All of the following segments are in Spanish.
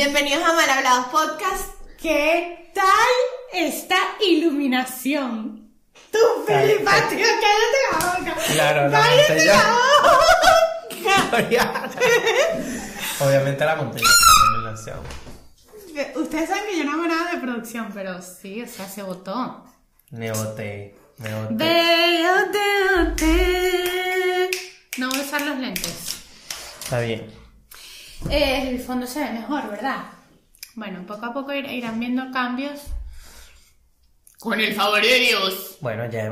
Bienvenidos a Mal Hablados Podcast. ¿Qué tal esta iluminación? Tú, Felipe, tío, cállate la boca. Claro, la cállate la boca. Obviamente la monté iluminación. Ustedes saben que yo no hago nada de producción, pero sí, o sea, se votó. Me boté, me. Veo. No voy a usar los lentes. Está bien. Eh, el fondo se ve mejor, ¿verdad? Bueno, poco a poco ir- irán viendo cambios. Con el favor de Dios. Bueno, ya.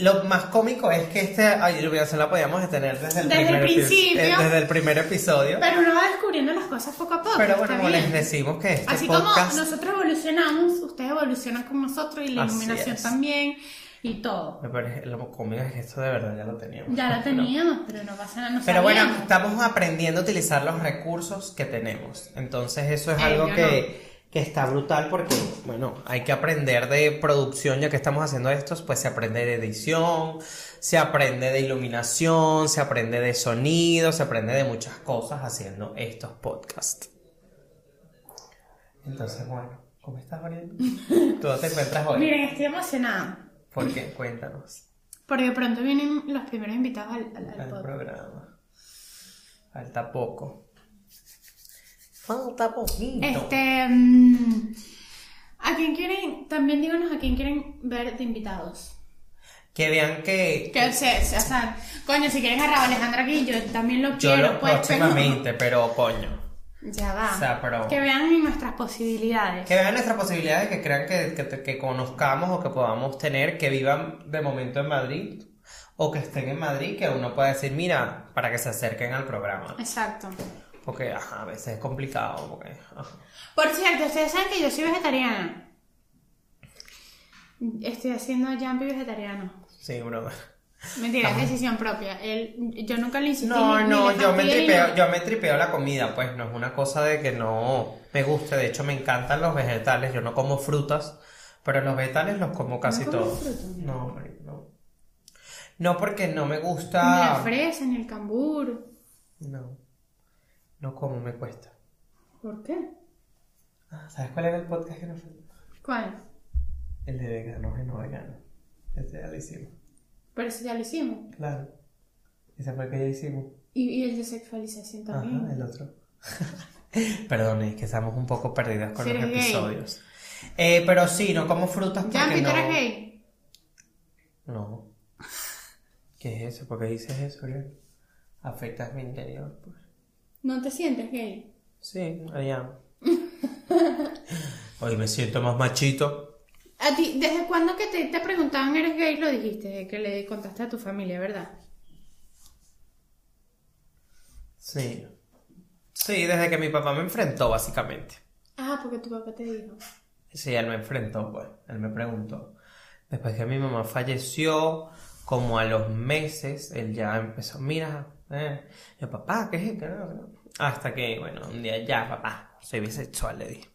Lo más cómico es que esta iluminación la podíamos tener desde el, Desde el primer epi- principio. eh, desde el primer episodio. Pero uno va descubriendo las cosas poco a poco. Pero bueno, como les decimos que este Así podcast. como nosotros evolucionamos, ustedes evolucionan con nosotros y la Así iluminación es. también y todo. Lo cómico es que esto de verdad ya lo teníamos. Ya lo teníamos, pero no pasa nada. No Pero bueno, estamos aprendiendo a utilizar los recursos que tenemos. Entonces eso es Eh, algo que, que está brutal porque, bueno, hay que aprender de producción, ya que estamos haciendo estos, pues se aprende de edición, se aprende de iluminación, se aprende de sonido, se aprende de muchas cosas haciendo estos podcasts. Entonces, bueno, ¿cómo estás, Mariana? ¿Tú te encuentras hoy? Miren, estoy emocionada. ¿Por qué? Cuéntanos. Porque pronto vienen los primeros invitados al, programa. Falta poco. Falta poquito. Este. mm, ¿A quién quieren? También díganos a quién quieren ver de invitados. Que vean que Que se, se- o sea, coño, si quieren agarrar a Alejandra aquí, yo también lo yo quiero, lo pues, próximamente, pero coño. Ya va. O sea, pero- Que vean nuestras posibilidades. Que vean nuestras posibilidades, que crean que, que, que conozcamos o que podamos tener, que vivan de momento en Madrid o que estén en Madrid, que uno pueda decir, mira, para que se acerquen al programa. Exacto. Porque ajá, a veces es complicado. Porque, ajá. Por cierto, ustedes saben que yo soy vegetariana. Estoy haciendo jumpy vegetariano. Sí, bro. Mentira, es decisión propia. Él, yo nunca le insistí. No, ni- ni no, le yo me, tripeo, ni- yo me tripeo la comida, pues no es una cosa de que no me guste, de hecho me encantan los vegetales, yo no como frutas, pero los vegetales los como casi comes todos. No, no. No, porque no me Ni la gusta. fresa, ni el cambur. No, no como, me cuesta. ¿Por qué? Ah, ¿Sabes cuál era el podcast que nos faltó? ¿Cuál? El de veganos y no veganos. Ese ya lo hicimos. Pero eso ya lo hicimos. Claro. Ese fue el que ya hicimos. Y, y el de sexualización también. Ajá, el otro. Perdón, es que estamos un poco perdidas con los episodios. Eh, pero sí, no como frutas porque Jumpy, ¿tú no... eres gay? No. ¿Qué es eso? ¿Por qué dices eso, Ariel? Afectas mi interior, pues. ¿No te sientes gay? Sí, allá. Hoy me siento más machito. ¿A ti, desde cuándo que te, te preguntaban eres gay lo dijiste? Que le contaste a tu familia, ¿verdad? Sí. Sí, desde que mi papá me enfrentó, básicamente. Ah, porque tu papá te dijo. Sí, él me enfrentó, pues. Él me preguntó. Después que mi mamá falleció, como a los meses, él ya empezó, mira, eh. Yo, papá, ¿qué es esto? No, no". Hasta que, bueno, un día ya, papá, soy bisexual, le dije.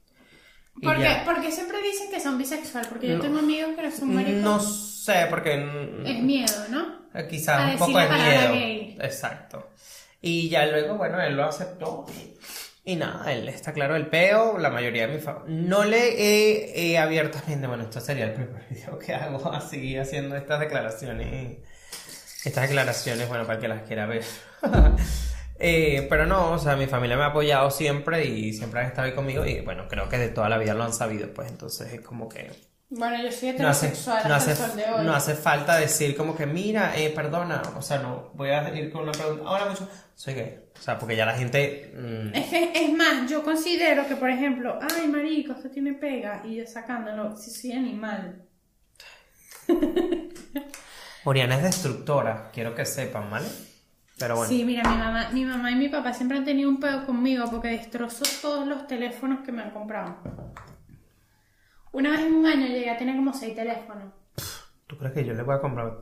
Y ¿Por qué, ya. por qué siempre dicen que son bisexual? Porque yo No. tengo amigos que son maricón. No sé, porque Es miedo, ¿no? eh, a quizás un poco de miedo. gay. Exacto. Y ya luego, bueno, él lo aceptó. Y nada, él está claro el peo, la mayoría de mi familia. No le he, he abiertamente, bueno, esto sería el primer video que hago así, haciendo estas declaraciones. Estas declaraciones, bueno, para el que las quiera ver. Eh, pero no, o sea, mi familia me ha apoyado siempre y siempre han estado ahí conmigo y bueno, creo que de toda la vida lo han sabido, pues entonces es como que Bueno, yo soy no hace, heterosexual no, hace, sol de hoy. no hace falta decir como que mira, eh, perdona, o sea, no, voy a ir con una pregunta, ahora mucho, soy gay, o sea, porque ya la gente, mm, Es que, es más, yo considero que, por ejemplo, ay, marico, esto tiene pega, y yo sacándolo, si soy animal. Oriana es destructora, quiero que sepan, ¿vale? Pero bueno, Sí, mira, mi mamá, mi mamá y mi papá siempre han tenido un pedo conmigo porque destrozo todos los teléfonos que me han comprado. Una vez en un año llegué a tener como seis teléfonos. ¿tú crees que yo le voy a comprar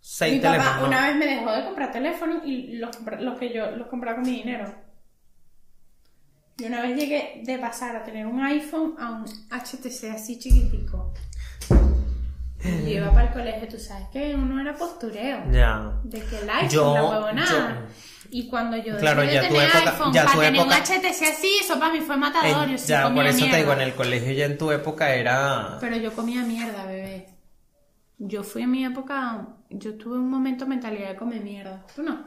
seis mi papá una vez me dejó de comprar teléfonos y los, los que yo los compraba con mi dinero. Y una vez llegué de pasar a tener un iPhone a un HTC así chiquitico. Yo iba para el colegio, tú sabes que uno era postureo. Ya. De que el iPhone, Yo- la huevonada. yo- Y cuando yo Claro, ya tu tener época- iPhone, ya para tener época- un HTC así, eso para mí fue matador. Eh, yo sí ya, comía por eso te digo, en el colegio ya en tu época era... Pero yo comía mierda, bebé. Yo fui en mi época, yo tuve un momento mentalidad de comer mierda. ¿Tú no?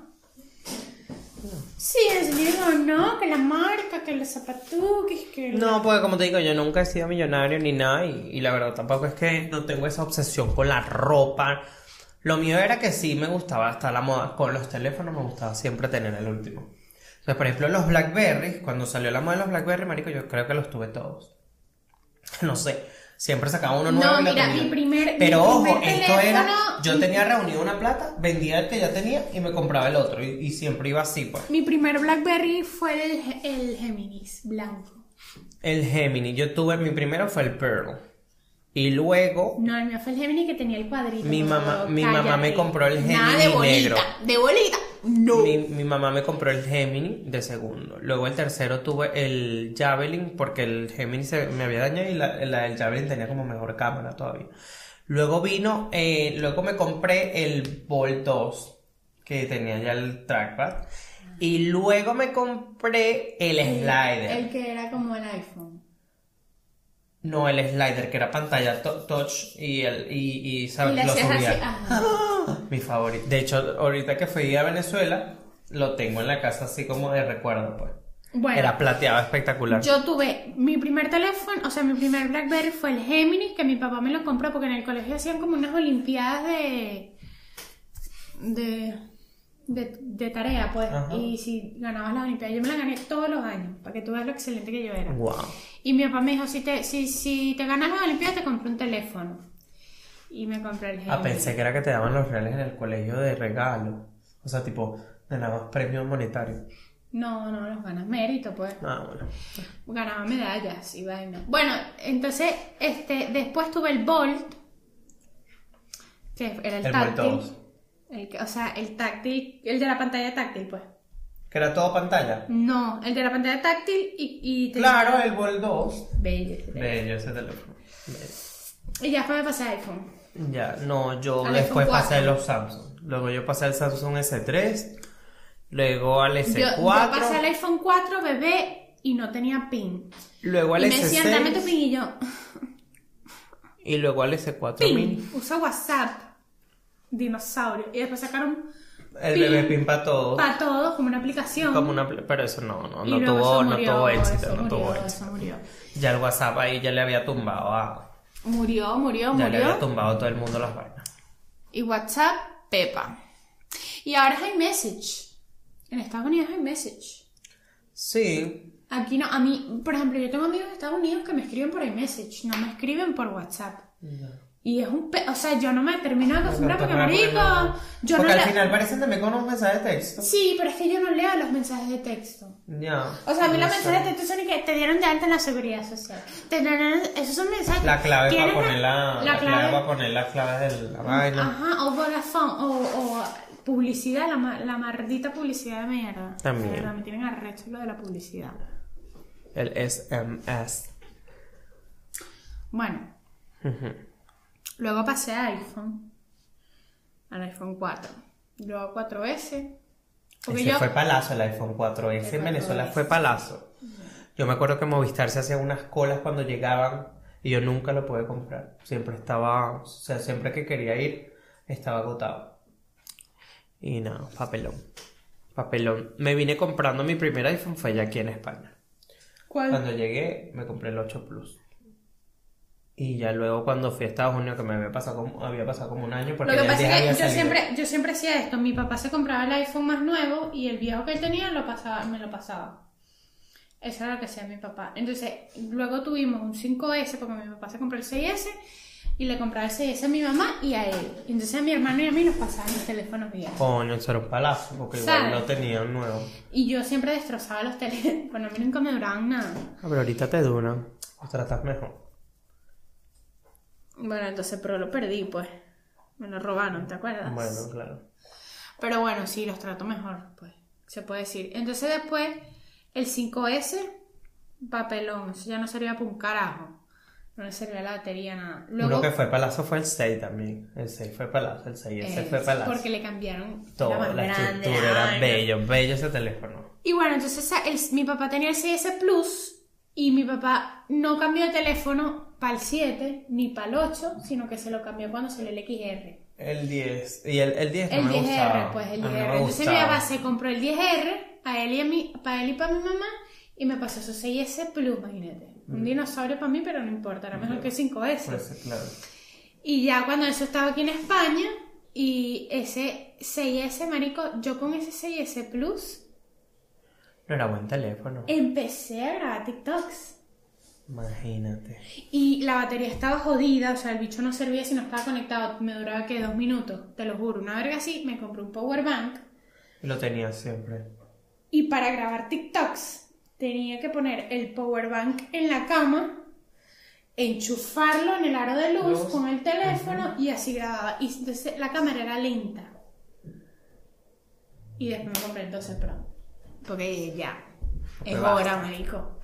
Sí, es digo, no, que la marca, que los zapatuques, que... No, porque como te digo, yo nunca he sido millonario ni nada y, la verdad tampoco es que no tengo esa obsesión con la ropa. Lo mío era que sí me gustaba hasta la moda. Con los teléfonos me gustaba siempre tener el último. Entonces, por ejemplo, los Blackberry, cuando salió la moda de los Blackberry, marico, yo creo que los tuve todos. No sé, siempre sacaba uno No, nuevo y lo mira, mi primer- Pero mi ojo, esto era, yo tenía reunido una plata, vendía el que ya tenía y me compraba el otro y, y siempre iba así, pues. Mi primer Blackberry fue el, el Géminis blanco. El Gemini, yo tuve, mi primero fue el Pearl. Y luego No, el mío fue el Gemini que tenía el cuadrito. Mi mamá- mi mamá me compró el Nada de Gemini bolita, negro. De bolita, no. Mi, mi mamá me compró el Gemini de segundo. Luego el tercero tuve el Javelin porque el Gemini se me había dañado y la, la del Javelin tenía como mejor cámara todavía. Luego vino, eh, luego me compré el Bolt 2 que tenía ya el trackpad. Y luego me compré el slider. El que era como el iPhone. No, el slider que era pantalla to- touch y el y, y, ¿sabes? Y lo hacías así, subía. Mi favorito. De hecho, ahorita que fui a Venezuela, lo tengo en la casa así como de recuerdo, pues. Bueno, Era plateado espectacular. yo tuve mi primer teléfono, o sea, mi primer Blackberry fue el Géminis, que mi papá me lo compró porque en el colegio hacían como unas olimpiadas de. de. de, de tarea, pues. Ajá. Y si ganabas las olimpiadas, yo me la gané todos los años, para que tú veas lo excelente que yo era. Wow. Y mi papá me dijo, si te, si, si te ganas las olimpiadas, te compro un teléfono. Y me compré el Géminis. Ah, pensé que era que te daban los reales en el colegio de regalo. O sea, tipo, de nada más premio monetario. No, no, los ganas mérito, pues. Ah, bueno. Ganaba medallas y vaina. Bueno, entonces, este, después tuve el Bolt, que era el, El Bolt táctil. 2. El o sea, el táctil, el de la pantalla táctil, pues. Que era todo pantalla. No, el de la pantalla táctil y... y Claro, el Bol 2. Bello. Bello ese teléfono. Bello. Y ya después me pasé a iPhone. Ya, no, yo Al después pasé 4. los Samsung. Luego yo pasé al Samsung S3. Luego al Yo, S4. yo pasé al iPhone 4, bebé, y no tenía pin. Luego al y me decían, dame tu S6. pin y yo, Y luego al S4 pin, mini. usa WhatsApp, dinosaurio. Y después sacaron El Pin. bebé pin para todo. para todos como una aplicación. Como una, pero eso no, no, no tuvo, no tuvo éxito, no murió, tuvo éxito. Ya el WhatsApp ahí ya le había tumbado a, Murió, murió, ya le había murió. tumbado todo el mundo las vainas. Y WhatsApp, Pepa. Y ahora es iMessage. En Estados Unidos hay iMessage. Sí, Aquí no, a mí, por ejemplo, yo tengo amigos de Estados Unidos que me escriben por iMessage, no me escriben por WhatsApp. Y es un pe... O sea, yo no me termino de acostumbrar porque, marico, yo Porque no al final parecen también con unos mensajes de texto. Sí, pero es que yo no leo los mensajes de texto. Ya. O sea, a mí no los sé. mensajes de texto son que te dieron de alta en la seguridad social. Te dieron- esos son mensajes. La clave para poner la, la clave para poner la clave de la vaina. Ajá, o Vodafone, o, o publicidad, la, la maldita publicidad de mierda. También. De verdad, me tienen arrecho lo de la publicidad. El SMS. Bueno, luego pasé a iPhone, al iPhone 4, luego 4S. Porque Ese yo, fue palazo el iPhone 4S en El Venezuela 4S. fue palazo. Yo me acuerdo que Movistar se hacía unas colas cuando llegaban y yo nunca lo pude comprar. Siempre estaba, o sea, siempre que quería ir estaba agotado. Y nada, papelón. Papelón. Me vine comprando mi primer iPhone fue ya aquí en España. ¿cuál? Cuando llegué me compré el 8 Plus. Y ya luego cuando fui a Estados Unidos, que me había pasado como, había pasado como un año, porque Lo que ya pasa 10 es que yo siempre, yo siempre hacía esto. Mi papá se compraba el iPhone más nuevo y el viejo que él tenía lo pasaba, me lo pasaba. Eso era lo que hacía mi papá. Entonces, luego tuvimos un 5S porque mi papá se compró el 6S y le compraba el 6S a mi mamá y a él. Y entonces a mi hermano y a mí nos pasaban los teléfonos viejos. Coño, eso era un palazo, porque igual ¿Sabes? no tenía un nuevo. Y yo siempre destrozaba los teléfonos. A mí nunca me duraban nada. Ah, pero ahorita te duran. Los tratas mejor. Bueno, entonces, pero lo perdí, pues. Me lo robaron, ¿te acuerdas? Bueno, claro. Pero bueno, sí, los trato mejor, pues, se puede decir. Entonces después, el 5S, papelón, eso ya no servía para un carajo. No le servía la batería, nada. Uno Luego, que fue palazo fue el 6 también. El 6 fue palazo, el 6 ese fue palazo. porque le cambiaron Todo, la grande, estructura era bello, bello ese teléfono. Y bueno, entonces el- mi papá tenía el 6S Plus y mi papá no cambió de teléfono para el 7 ni para el 8, sino que se lo cambió cuando salió el XR. El 10. Y el, el 10 no El me 10R, gustaba. pues el A mí no 10R. Entonces mi papá se compró el 10R a él y a mí, para él y para mi mamá y me pasó esos 6S Plus, imagínate. Un dinosaurio para mí, pero no importa, era mejor que el 5S. Pues, claro. Y ya cuando eso estaba aquí en España y ese 6S, marico, yo con ese 6S Plus No era buen teléfono. empecé a grabar TikToks. Imagínate. Y la batería estaba jodida, o sea, el bicho no servía si no estaba conectado. Me duraba que dos minutos, te lo juro. Una verga así, me compré un power bank. Y lo tenía siempre. Y para grabar TikToks tenía que poner el power bank en la cama, enchufarlo en el aro de luz Luz. con el teléfono y así grababa. Y entonces la cámara era lenta. Y después me compré el 12 Pro. Porque ya, Porque es basta. hora, marico.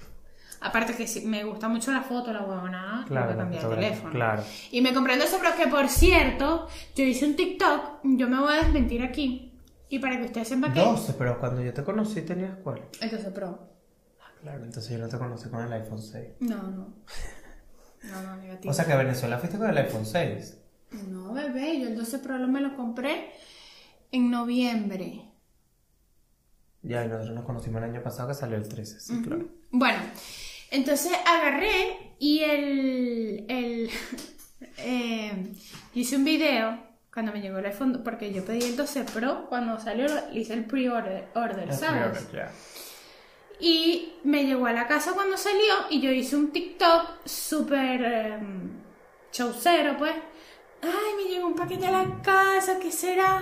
Aparte que me gusta mucho la foto, la huevona, Claro, a la cambiar el teléfono. claro. Y me compré el 12 Pro, que por cierto, yo hice un TikTok, yo me voy a desmentir aquí. Y para que ustedes sepan que... 12, pero cuando yo te conocí tenías cuál. El 12 Pro. Claro, entonces yo no te conocí con el iPhone 6. No, no. No, no, negativo. O sea que a Venezuela fuiste con el iPhone 6. no, bebé, yo el 12 Pro lo- me lo compré en noviembre. Ya, y nosotros nos conocimos el año pasado que salió el 13, sí, claro. Bueno, entonces agarré y el. el eh, hice un video cuando me llegó el iPhone, porque yo pedí el 12 Pro, cuando salió hice el pre-order, order, ¿sabes? Ya. Y me llegó a la casa cuando salió y yo hice un TikTok súper showcero, pues. Ay, me llegó un paquete a la casa, ¿qué será?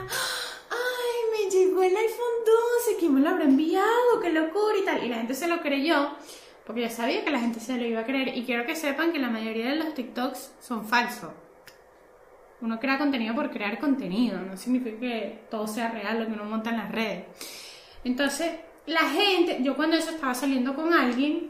Ay, me llegó el iPhone 12, ¿quién me lo habrá enviado? ¡Qué locura y tal! Y la gente se lo creyó, porque yo sabía que la gente se lo iba a creer. Y quiero que sepan que la mayoría de los TikToks son falsos. Uno crea contenido por crear contenido, no significa que todo sea real lo que uno monta en las redes. Entonces, la gente, yo cuando eso estaba saliendo con alguien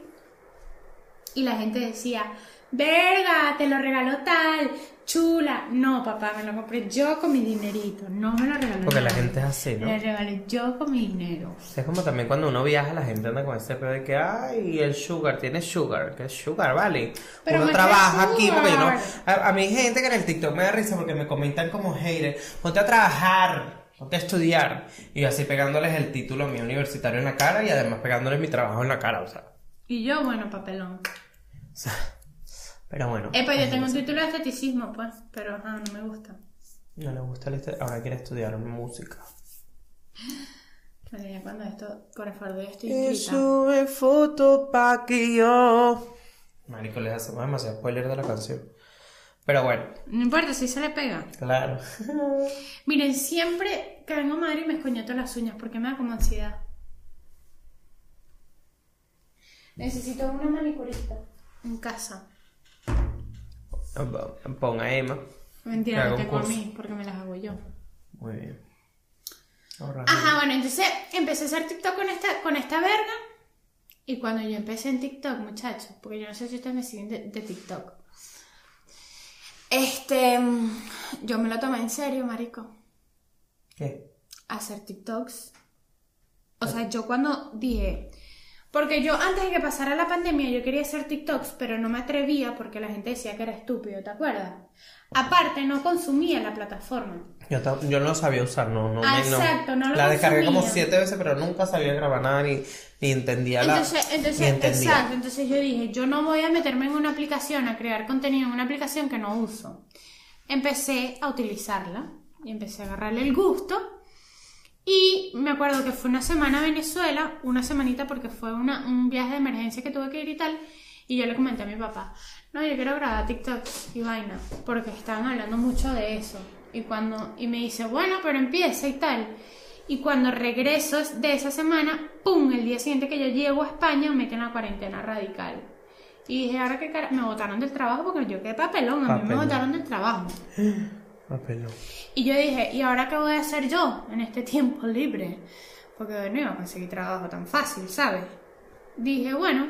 y la gente decía, verga, te lo regaló tal, chula. No, papá, me lo compré yo con mi dinerito, no me lo regaló Porque la gente es así, ¿no? Me lo regalé yo con mi dinero. Es como también cuando uno viaja, la gente anda con ese pedo de que, ay, el sugar, tiene sugar, que es sugar, vale. Pero uno trabaja aquí porque yo no. A, a mí hay gente que en el TikTok me da risa porque me comentan como hater, ponte a trabajar, ponte a estudiar. Y así pegándoles el título mío universitario en la cara y además pegándoles mi trabajo en la cara, o sea. Y yo, bueno, papelón. o sea, pero bueno. Eh, pues yo tengo un título de esteticismo, pues, pero ajá, no me gusta. No le gusta el este, ahora quiere estudiar música. Bueno, ya cuando esto, por el favor, yo estoy Y sube foto pa' que yo. Marico, les hacemos demasiado spoiler de la canción. Pero bueno, No importa si se le pega. claro. Miren, siempre que vengo a Madrid me escoñeto las uñas porque me da como ansiedad. Necesito una manicurista en casa. Pon a Emma. Mentira, no un tengo a curso. mí porque me las hago yo. Muy bien. Ahorra. Ajá, bueno, entonces empecé a hacer TikTok con esta, con esta verga. Y cuando yo empecé en TikTok, muchachos, porque yo no sé si ustedes me siguen de, de TikTok. Este, yo me lo tomé en serio, marico. ¿Qué? hacer TikToks. O sea, yo cuando dije, porque yo antes de que pasara la pandemia yo quería hacer TikToks, pero no me atrevía porque la gente decía que era estúpido, ¿te acuerdas? Aparte, no consumía la plataforma. Yo, yo no sabía usar, no, no, Ah, me- exacto, no lo La descargué como consumía. siete veces, pero nunca sabía grabar nada ni, ni entendía la. Entonces, entonces, entendía. exacto, entonces yo dije, yo no voy a meterme en una aplicación a crear contenido en una aplicación que no uso. Empecé a utilizarla y empecé a agarrarle el gusto. Y me acuerdo que fue una semana a Venezuela, una semanita porque fue una- un viaje de emergencia que tuve que ir y tal. Y yo le comenté a mi papá, no, yo quiero grabar TikTok y vaina, porque estaban hablando mucho de eso. Y cuando y me dice, bueno, pero empieza y tal. Y cuando regreso de esa semana, ¡pum! El día siguiente que yo llego a España, me meten la cuarentena radical. Y dije, ahora qué cara, me botaron del trabajo porque yo quedé papelón, a mí me botaron del trabajo. Papelón. Y yo dije, ¿y ahora qué voy a hacer yo en este tiempo libre? Porque no iba a conseguir trabajo tan fácil, ¿sabes? Dije, bueno,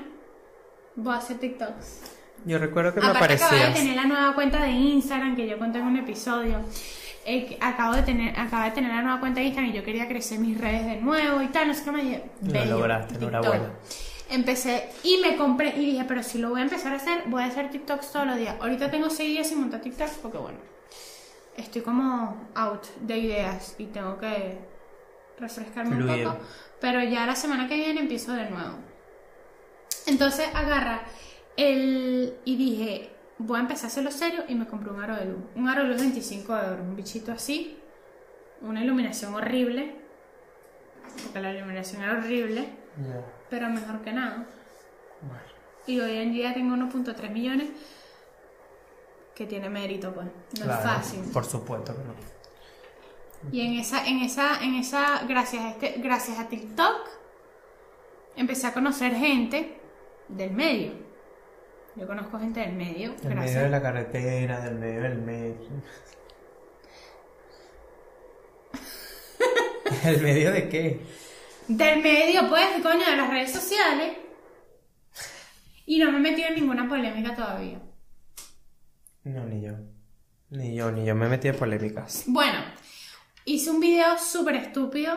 voy a hacer TikToks. Yo recuerdo que me Aparte acababa de aparecías. tener la nueva cuenta de Instagram que yo conté en un episodio. Eh, acabo de tener, acabo de tener la nueva cuenta de Instagram y yo quería crecer mis redes de nuevo y tal, no sé qué me Lo lograste, enhorabuena. Empecé y me compré y dije, pero si lo voy a empezar a hacer, voy a hacer TikToks todos los días. Ahorita tengo seis días sin montar TikToks porque bueno, estoy como out de ideas y tengo que refrescarme Fluir. un poco. Pero ya la semana que viene empiezo de nuevo. Entonces agarra el y dije, voy a empezar a hacerlo serio y me compré un aro de luz. Un aro de luz 25 euros, un bichito así, una iluminación horrible, porque la iluminación era horrible, pero mejor que nada. bueno. Y hoy en día tengo 1.3 millones que tiene mérito, pues. No Claro, es fácil. Por supuesto que no. Y en esa, en esa, en esa, gracias a este, gracias a TikTok, empecé a conocer gente del medio. Yo conozco gente del medio, En gracias. medio de la carretera, del medio del metro. ¿El medio de qué? Del medio, pues, coño, de las redes sociales. Y no me he metido en ninguna polémica todavía. No, ni yo. Ni yo, ni yo me metí en polémicas. Bueno, hice un video súper estúpido.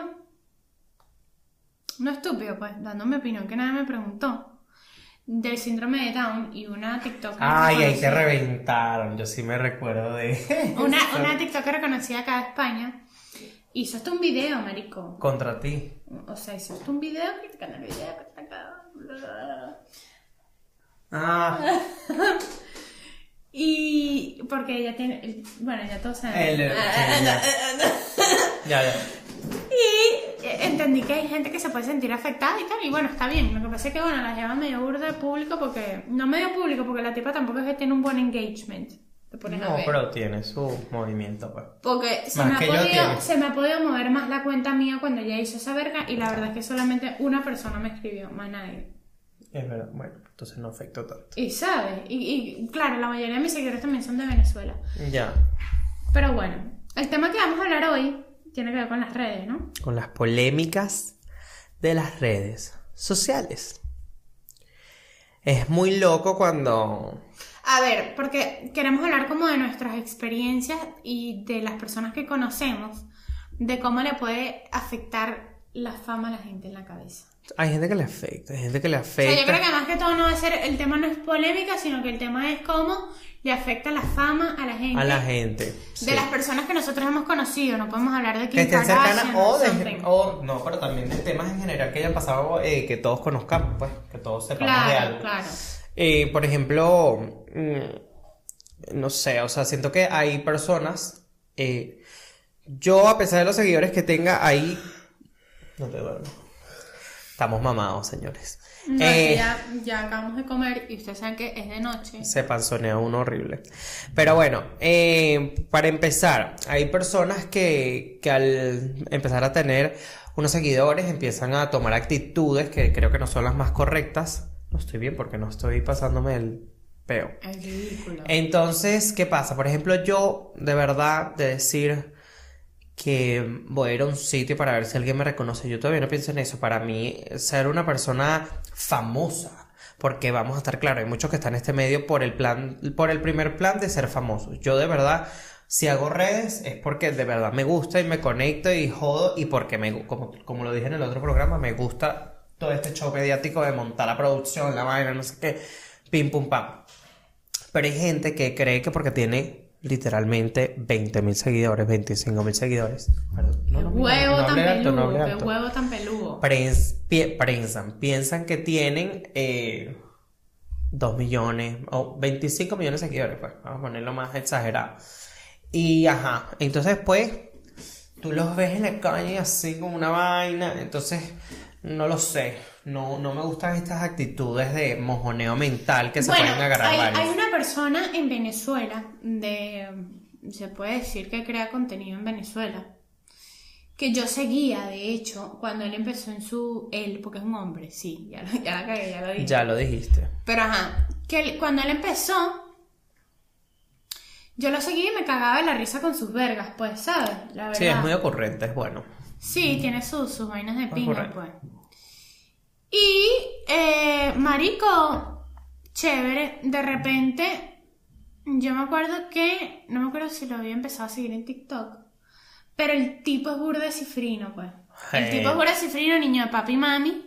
No estúpido, pues, dando mi opinión, que nadie me preguntó. Del síndrome de Down y una TikToker. Ay, ahí te reconocida- reventaron. Yo sí me recuerdo de. Una, una TikToker reconocida acá de España hizo hasta un video, marico. Contra ti. O sea, hizo hasta un video criticando el video. Ah, Y porque ella tiene. Bueno, ya todos saben. el. sí, ya. ya, ya. Y eh, entendí que hay gente que se puede sentir afectada y tal, y bueno, está bien. Lo que pasa es que, bueno, la lleva medio burda de público porque. No medio público, porque la tipa tampoco es que tiene un buen engagement. Te pones a No, ver. pero tiene su movimiento, pues. Porque se Más me, ha que yo podido, se me ha podido mover más la cuenta mía cuando ella hizo esa verga, y la verdad es que solamente una persona me escribió, más nadie. Es verdad. Bueno, entonces no afectó tanto. Y sabes, y, y claro, la mayoría de mis seguidores también son de Venezuela. Ya. Pero bueno, el tema que vamos a hablar hoy tiene que ver con las redes, ¿no? Con las polémicas de las redes sociales. Es muy loco cuando. A ver, porque queremos hablar como de nuestras experiencias y de las personas que conocemos, de cómo le puede afectar la fama a la gente en la cabeza. Hay gente que le afecta, hay gente que le O sea, afecta. yo creo que más que todo no va a ser, el tema no es polémica, sino que el tema es cómo le afecta la fama a la gente. A la gente. De sí. las personas que nosotros hemos conocido, no podemos hablar de que Kim estén cercanas o, de- o no, pero también de temas en general que hayan pasado eh, que todos conozcamos, pues, que todos sepamos de Claro, algo. claro. Eh, por ejemplo, mm, no sé, o sea, siento que hay personas, eh, yo a pesar de los seguidores que tenga ahí, no te duermo. Estamos mamados, señores. No, Eh, ya acabamos de comer y ustedes saben que es de noche. se panzonea uno horrible. Pero bueno, eh, para empezar, hay personas que, que al empezar a tener unos seguidores empiezan a tomar actitudes que creo que no son las más correctas. No estoy bien porque no estoy pasándome el peo. Es ridículo. Entonces, ¿qué pasa? Por ejemplo, yo de verdad de decir que voy a ir a un sitio para ver si alguien me reconoce, yo todavía no pienso en eso. Para mí, ser una persona famosa, porque vamos a estar claros, hay muchos que están en este medio por el plan, por el primer plan de ser famosos. Yo de verdad, si hago redes es porque de verdad me gusta y me conecto y jodo y porque me, como, como lo dije en el otro programa, me gusta todo este show mediático de montar la producción, la vaina, no sé qué, pim pum pam. Pero hay gente que cree que porque tiene literalmente 20.000 seguidores, 25.000 seguidores. Perdón, no, qué no, no, huevo no tan alto, peludo, alto. huevo tan peludo. Prens- pie- prensan, piensan que tienen eh, 2 millones o 25 millones de seguidores, pues vamos a ponerlo más exagerado. Y ajá, entonces pues tú los ves en la calle así como una vaina, entonces no lo sé, no, no me gustan estas actitudes de mojoneo mental que se bueno, pueden agarrar hay, varios. hay una persona en Venezuela de se puede decir que crea contenido en Venezuela que yo seguía de hecho cuando él empezó en su él porque es un hombre sí ya, lo- ya la cagué ya lo dije Ya lo dijiste. pero ajá que él- cuando él empezó yo lo seguí y me cagaba de la risa con sus vergas pues sabes la verdad Sí, es muy ocurrente, es bueno. Sí, tiene sus, sus vainas de pinga, pues. Y, eh, marico, chévere, de repente, yo me acuerdo que, no me acuerdo si lo había empezado a seguir en TikTok, pero el tipo es burda de cifrino, pues. El tipo es burda de cifrino, niño de papi y mami,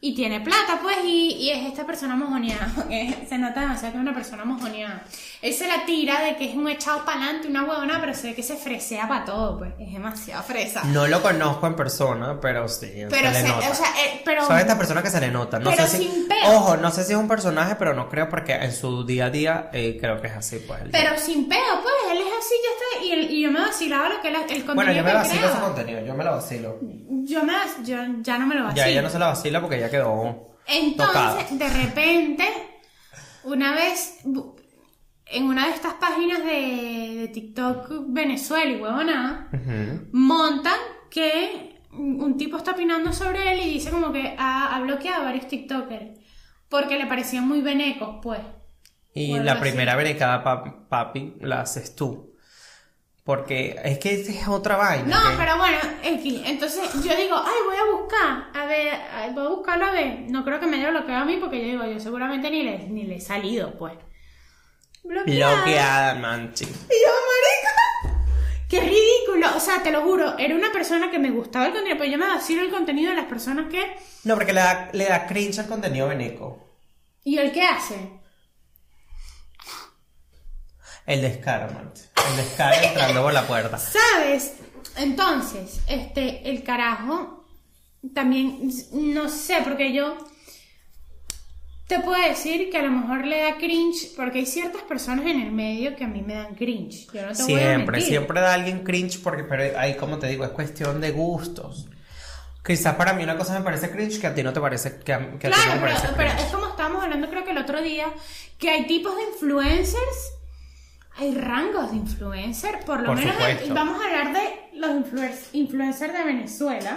y tiene plata, pues, y, y es esta persona mojoneada, porque se nota demasiado que es una persona mojoneada. Él se la tira de que es un echado para adelante, una huevona, pero se ve que se fresea para todo, pues, es demasiado fresa. No lo conozco en persona, pero sí. Pero, se le nota. o sea, eh, pero... Son estas personas que se le nota. No Pero sé si, sin peo. Ojo, no sé si es un personaje, pero no creo porque en su día a día eh, creo que es así, pues. Pero sin pedo, pues, él es así, ya está, y, el- y yo me vacilaba lo que él- el contenido bueno, yo me que vacilo ese contenido, yo me lo vacilo. Yo, me, yo ya no me lo vacilo. Ya ella no se la vacila porque ya quedó tocada. Entonces, de repente, una vez, en una de estas páginas de, de TikTok Venezuela y huevona, Ujú. montan que un tipo está opinando sobre él y dice como que ha, ha bloqueado a varios TikTokers porque le parecían muy venecos, pues. Y la primera berecada, pa- papi, la haces tú. Porque es que esa es otra vaina. No, que- pero bueno, X. Entonces yo digo, ay, voy a buscar, a ver, ay, voy a buscarlo a ver. No creo que me haya bloqueado a mí porque yo digo, yo seguramente ni le, ni le he salido, pues. Bloqueada. Bloqueada, manchi. Y yo, marica, qué ridículo. O sea, te lo juro, era una persona que me gustaba el contenido, pero yo me vacilo el contenido de las personas que... No, porque le da, le da cringe al contenido veneco. ¿Y el qué hace? El descaro. El descaro entrando por la puerta. ¿Sabes? Entonces, este, el carajo, también, no sé, porque yo te puedo decir que a lo mejor le da cringe, porque hay ciertas personas en el medio que a mí me dan cringe. Yo no te voy a Siempre, siempre da alguien cringe porque, pero ahí como te digo, es cuestión de gustos. Quizás para mí una cosa me parece cringe que a ti no te parece, que a, que a ti no Claro, pero, parece pero cringe. es como estábamos hablando creo que el otro día, que hay tipos de influencers, hay rangos de influencer, por lo Por menos vamos a hablar de los influencers de Venezuela,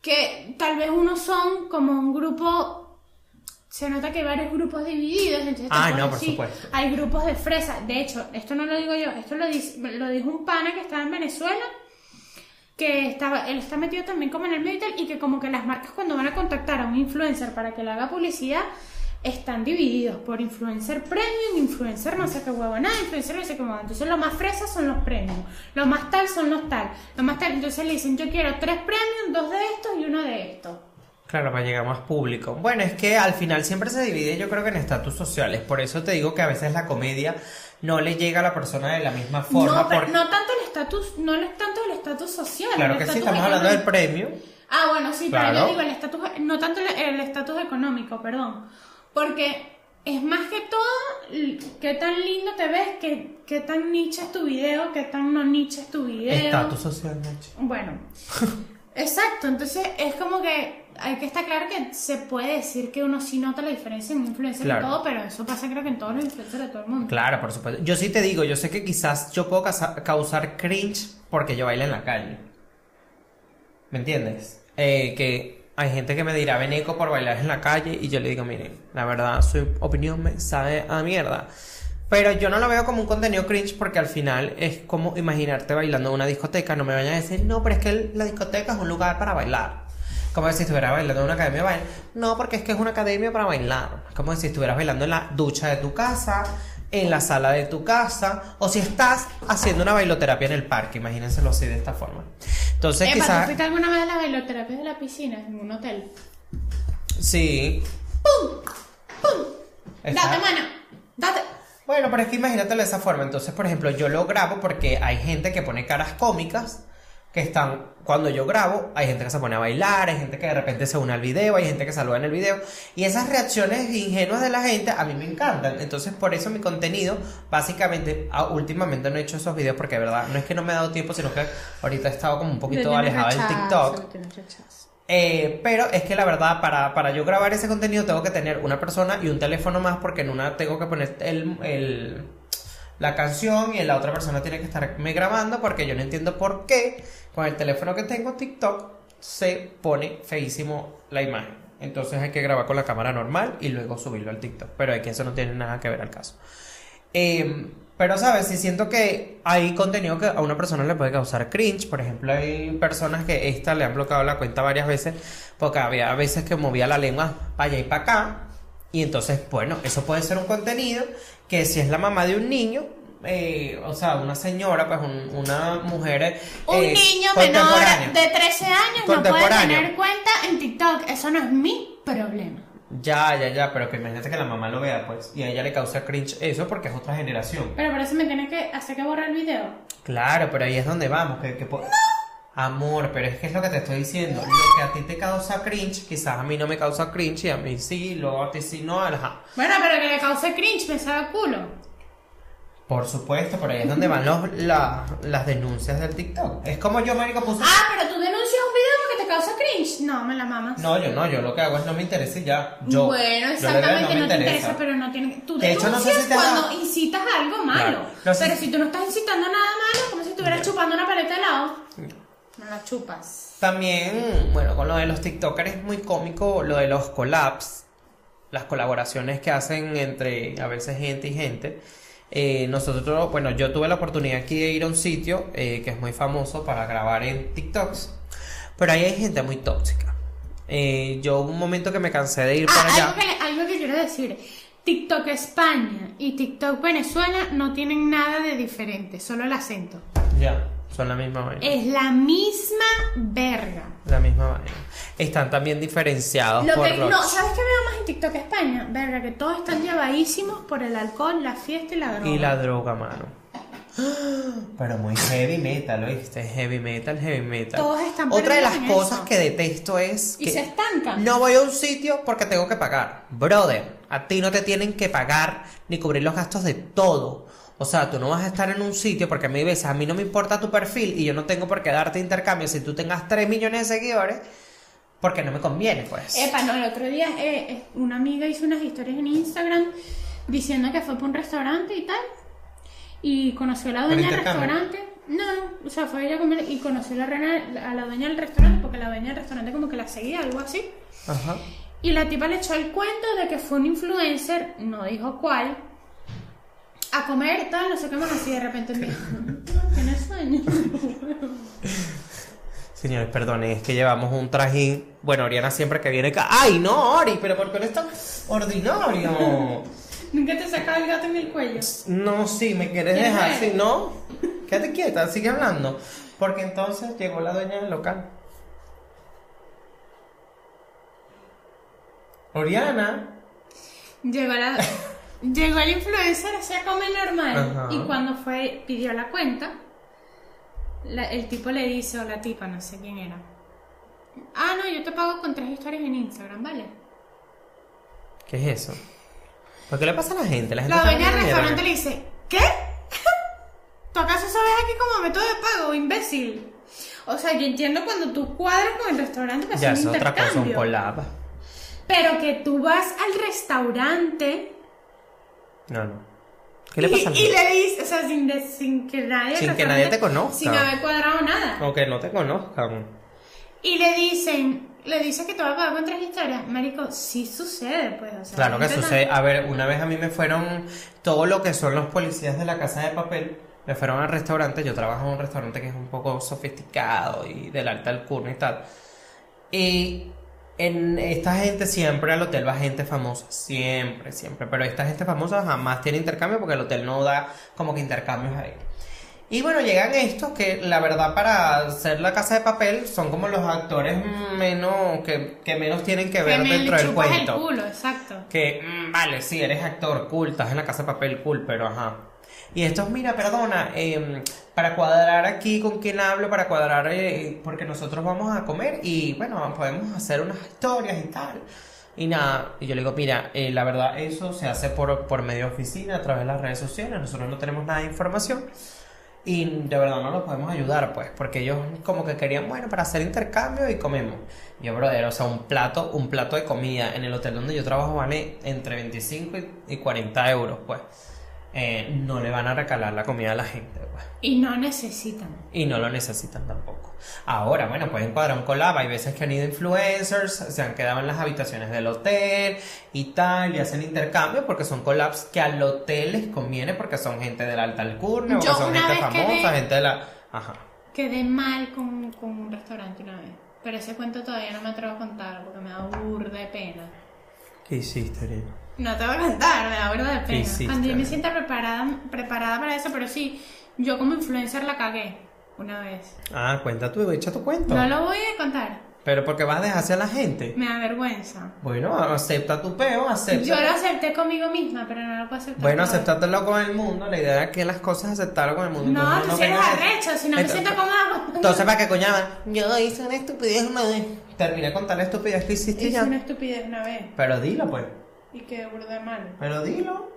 que tal vez unos son como un grupo, se nota que hay varios grupos divididos, entonces Ah, no, por decir, supuesto. hay grupos de fresa, de hecho, esto no lo digo yo, esto lo, dice- lo dijo un pana que estaba en Venezuela, que estaba, él está metido también como en el medio y que como que las marcas cuando van a contactar a un influencer para que le haga publicidad, están divididos por influencer premium, influencer no sé qué huevo, nada, influencer no sé qué huevo. Entonces lo más fresas son los premium, lo más tal son los tal, lo más tal. Entonces le dicen, yo quiero tres premium, dos de estos y uno de estos. Claro, para llegar más público. Bueno, es que al final siempre se divide, yo creo que en estatus sociales. Por eso te digo que a veces la comedia no le llega a la persona de la misma forma. no, pero porque- no tanto el estatus, no es tanto el estatus social. claro que sí, estamos hablando del premio. Ah, bueno, sí, pero Claro. yo digo el estatus, no tanto el estatus económico, perdón. Porque es más que todo qué tan lindo te ves, qué, qué tan niche es tu video, qué tan no niche es tu video. Estatus social, Nachi. Bueno, exacto, entonces es como que hay que estar claro que se puede decir que uno sí nota la diferencia en un influencer Claro. y todo, pero eso pasa creo que en todos los influencers de todo el mundo. Claro, por supuesto. Yo sí te digo, yo sé que quizás yo puedo causar cringe porque yo bailo en la calle. ¿Me entiendes? Eh, que hay gente que me dirá veneco por bailar en la calle y yo le digo, miren, la verdad, su opinión me sabe a mierda. Pero yo no lo veo como un contenido cringe porque al final es como imaginarte bailando en una discoteca. No me vayan a decir, no, pero es que la discoteca es un lugar para bailar. Como si estuvieras bailando en una academia de baile. No, porque es que es una academia para bailar. Como si estuvieras bailando en la ducha de tu casa, en la sala de tu casa, o si estás haciendo una bailoterapia en el parque. Imagínenselo así de esta forma. Entonces, Epa, ¿tú quizás. fuiste alguna vez a la bailoterapia de la piscina en un hotel? Sí. Date, Está- mana, date. Bueno, pero es que imagínatelo de esa forma. Entonces, por ejemplo, yo lo grabo porque hay gente que pone caras cómicas que están. Cuando yo grabo, hay gente que se pone a bailar, hay gente que de repente se une al video, hay gente que saluda en el video. Y esas reacciones ingenuas de la gente a mí me encantan. Entonces, por eso mi contenido, básicamente, últimamente no he hecho esos videos porque de verdad no es que no me he dado tiempo, sino que ahorita he estado como un poquito alejada del TikTok. Eh, pero es que la verdad, para, para yo grabar ese contenido tengo que tener una persona y un teléfono más porque en una tengo que poner el, el- la canción y en la otra persona tiene que estarme grabando porque yo no entiendo por qué con el teléfono que tengo TikTok se pone feísimo la imagen. Entonces hay que grabar con la cámara normal y luego subirlo al TikTok. Pero es que eso no tiene nada que ver al caso. Eh, pero, ¿sabes? Si siento que hay contenido que a una persona le puede causar cringe. Por ejemplo, hay personas que esta le han bloqueado la cuenta varias veces porque había veces que movía la lengua para allá y para acá. Y entonces, bueno, eso puede ser un contenido que si es la mamá de un niño, eh, o sea, una señora, pues un- una mujer... eh, Un niño menor de 13 años no puede tener cuenta en TikTok. Eso no es mi problema. Ya, ya, ya, pero que imagínate que la mamá lo vea, pues, y a ella le causa cringe eso porque es otra generación. Pero por eso me tienes que hacer que borrar el video. Claro, pero ahí es donde vamos, que, que po- Amor, pero es que es lo que te estoy diciendo. Lo que a ti te causa cringe, quizás a mí no me causa cringe y a mí sí, luego a ti sí, no, ajá. Bueno, pero que le cause cringe, me sabe culo. Por supuesto, por ahí es donde van los, la- las denuncias del TikTok. Es como yo, marico, puse... Ah, pero tú denuncias un video porque te causa cringe. No, me la mamas. No, yo no, yo lo que hago es no me interesa y ya. Yo, bueno, yo exactamente, no, te interesa, pero no tiene Tú De hecho, no sé si te cuando da- incitas a algo malo. Claro. No sé pero si- si tú no estás incitando nada malo, como si estuvieras chupando una paleta de helado. No la chupas. También, bueno, con lo de los TikTokers es muy cómico lo de los collabs, las colaboraciones que hacen entre a veces gente y gente. Eh, nosotros, bueno, yo tuve la oportunidad aquí de ir a un sitio eh, que es muy famoso para grabar en TikToks, pero ahí hay gente muy tóxica. Eh, yo hubo un momento que me cansé de ir para Ah, allá. algo, que, algo que quiero decir. TikTok España y TikTok Venezuela no tienen nada de diferente, solo el acento. Ya, son la misma vaina. Es la misma verga. La misma vaina. Están también diferenciados Lo por que, los... no, ¿sabes qué veo más en TikTok España? Verga, que todos están llevadísimos por el alcohol, la fiesta y la droga. Y la droga, mano. Pero muy heavy metal, ¿oíste? Heavy metal, heavy metal. Todos están Otra de las cosas eso. que detesto es Y que se estancan. no voy a un sitio porque tengo que pagar. Brother, a ti no te tienen que pagar ni cubrir los gastos de todo. O sea, tú no vas a estar en un sitio porque a mí veces a mí no me importa tu perfil y yo no tengo por qué darte intercambio si tú tengas 3 millones de seguidores porque no me conviene, pues. Epa, no, el otro día eh, eh, una amiga hizo unas historias en Instagram diciendo que fue para un restaurante y tal. Y conoció a la ¿Por dueña del restaurante. No, no, o sea, fue ella a comer y conoció a la, reina- a la dueña del restaurante porque la dueña del restaurante como que la seguía, algo así. Ajá. Y la tipa le echó el cuento de que fue un influencer, no dijo cuál, a comer tal, no sé qué más así. De repente me dijo, ¿tienes sueño? Señores, perdonen, es que llevamos un trajín. Bueno, Oriana siempre que viene acá. ¡Ay, no, Ori! ¿Pero por qué eres tan ordinario? Nunca te sacaba el gato en el cuello. No, sí, me quieres ¿Quieres dejar así, ¿no? Quédate quieta, sigue hablando. Porque entonces llegó la dueña del local. Oriana. Llegó, la, llegó el influencer así a comer normal. Ajá. Y cuando fue, pidió la cuenta, la- el tipo le dice, o la tipa, no sé quién era. Ah, no, yo te pago con tres historias en Instagram, ¿vale? ¿Qué es eso? ¿Por qué le pasa a la gente? La gente La dueña del restaurante le dice, ¿qué? ¿Tú acaso sabes aquí como método de pago, imbécil? O sea, yo entiendo cuando tú cuadras con el restaurante Ya hacer es un otra cosa, un intercambio. collab. Pero que tú vas al restaurante No, no. ¿Qué le pasa y, y le dices, o sea, sin, de- sin que nadie Sin que nadie te conozca. Sin haber cuadrado nada. Aunque no te conozcan. Y le dicen, le dice que te va a pagar con tres historias. Marico, sí sucede, pues. O sea, Claro que sucede. A ver, una vez a mí me fueron todo lo que son los policías de la casa de papel. Me fueron al restaurante. Yo trabajo en un restaurante que es un poco sofisticado y del alta alcurnia y tal. Y en esta gente siempre al hotel va gente famosa. Siempre, siempre. Pero esta gente famosa jamás tiene intercambio porque el hotel no da como que intercambios ahí. Y bueno, llegan estos que la verdad para ser la casa de papel son como los actores menos que, que menos tienen que Que ver me dentro del cuento. el culo, exacto. Que, mm, vale, sí, eres actor, cool, estás en la casa de papel, cool, pero ajá. Y estos, mira, perdona, em, para cuadrar aquí con quién hablo, para cuadrar, eh, porque nosotros vamos a comer y bueno, podemos hacer unas historias y tal. Y nada, y yo le digo, mira, eh, la verdad, eso se hace por, por medio de oficina, a través de las redes sociales, nosotros no tenemos nada de información. Y de verdad no los podemos ayudar, pues, porque ellos como que querían, bueno, para hacer intercambio y comemos. Yo, brother, o sea, un plato, un plato de comida en el hotel donde yo trabajo vale entre 25 y, y 40 euros, pues. Eh, no le van a recalar la comida a la gente, pues. Y no necesitan. Y no lo necesitan tampoco. Ahora, bueno, pueden cuadrar un collab. Hay veces que han ido influencers, se han quedado en las habitaciones del hotel y tal, y hacen intercambio porque son collabs que al hotel les conviene porque son gente de la alta alcurnia, porque Yo son una gente vez famosa, quedé- gente de la. Ajá. Quedé mal con, con un restaurante una vez. Pero ese cuento todavía no me atrevo a contar porque me da burda de pena. ¿Qué hiciste? No te voy a cantar, me da verdad de pena. hiciste? Cuando yo me sienta preparada, preparada para eso, pero sí, yo como influencer la cagué una vez. Ah, cuenta tú, echa tu cuento. No lo voy a contar. Pero porque vas a dejarse a la gente. Me da vergüenza. Bueno, acepta tu peo, acepta. Yo lo acepté conmigo misma, pero no lo puedo aceptar. Bueno, acéptatelo con el mundo. La idea era que las cosas aceptarlo con el mundo. No, tú sí eres arrecho, si no me siento cómoda. Entonces, ¿para qué coñaban? Yo hice una estupidez una vez. Terminé con tal estupidez que hiciste Hice ya. una estupidez una vez. Pero dilo, pues. Y que burda mal. Pero dilo.